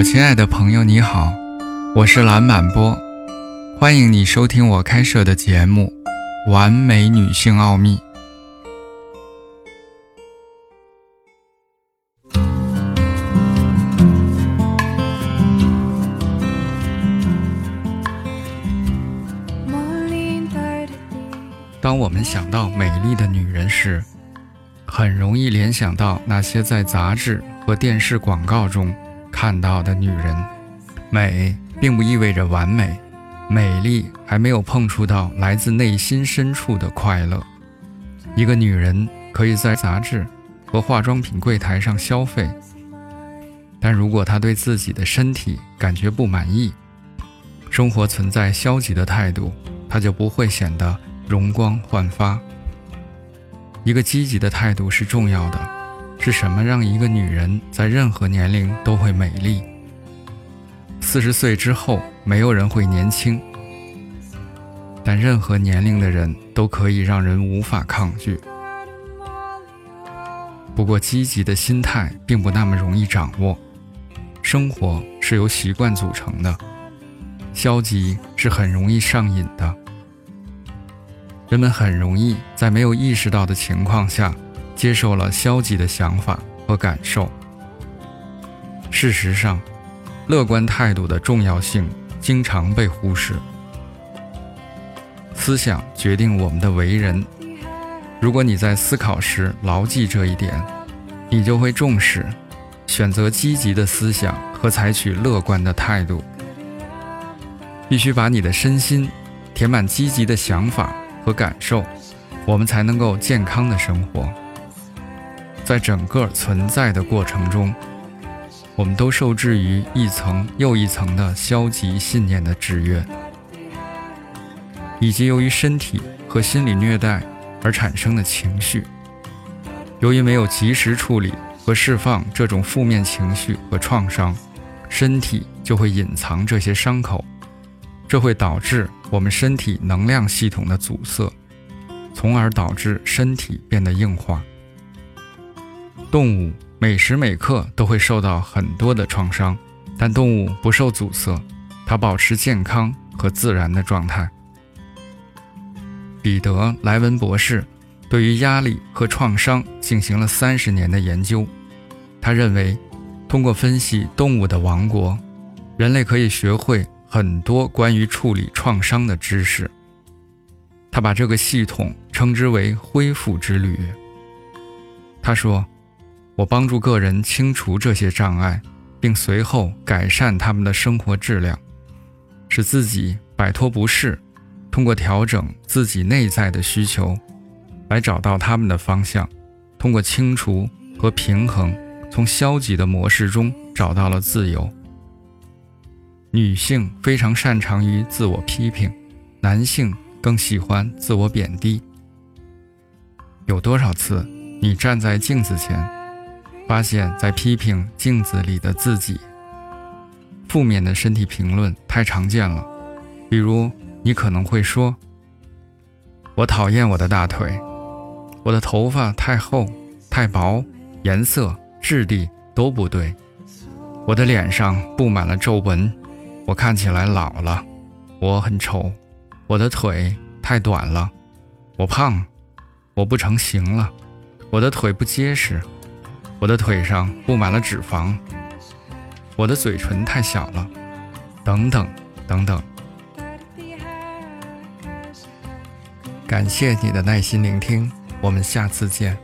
我亲爱的朋友，你好，我是蓝满波，欢迎你收听我开设的节目《完美女性奥秘》。当我们想到美丽的女人时，很容易联想到那些在杂志和电视广告中看到的女人。美并不意味着完美，美丽还没有碰触到来自内心深处的快乐。一个女人可以在杂志和化妆品柜台上消费，但如果她对自己的身体感觉不满意，生活存在消极的态度，她就不会显得。容光焕发。一个积极的态度是重要的。是什么让一个女人在任何年龄都会美丽？四十岁之后，没有人会年轻，但任何年龄的人都可以让人无法抗拒。不过，积极的心态并不那么容易掌握。生活是由习惯组成的，消极是很容易上瘾的。人们很容易在没有意识到的情况下，接受了消极的想法和感受。事实上，乐观态度的重要性经常被忽视。思想决定我们的为人。如果你在思考时牢记这一点，你就会重视选择积极的思想和采取乐观的态度。必须把你的身心填满积极的想法。和感受，我们才能够健康的生活。在整个存在的过程中，我们都受制于一层又一层的消极信念的制约，以及由于身体和心理虐待而产生的情绪。由于没有及时处理和释放这种负面情绪和创伤，身体就会隐藏这些伤口。这会导致我们身体能量系统的阻塞，从而导致身体变得硬化。动物每时每刻都会受到很多的创伤，但动物不受阻塞，它保持健康和自然的状态。彼得·莱文博士对于压力和创伤进行了三十年的研究，他认为，通过分析动物的王国，人类可以学会。很多关于处理创伤的知识，他把这个系统称之为“恢复之旅”。他说：“我帮助个人清除这些障碍，并随后改善他们的生活质量，使自己摆脱不适。通过调整自己内在的需求，来找到他们的方向。通过清除和平衡，从消极的模式中找到了自由。”女性非常擅长于自我批评，男性更喜欢自我贬低。有多少次你站在镜子前，发现在批评镜子里的自己？负面的身体评论太常见了，比如你可能会说：“我讨厌我的大腿，我的头发太厚、太薄，颜色、质地都不对，我的脸上布满了皱纹。”我看起来老了，我很丑，我的腿太短了，我胖，我不成形了，我的腿不结实，我的腿上布满了脂肪，我的嘴唇太小了，等等等等。感谢你的耐心聆听，我们下次见。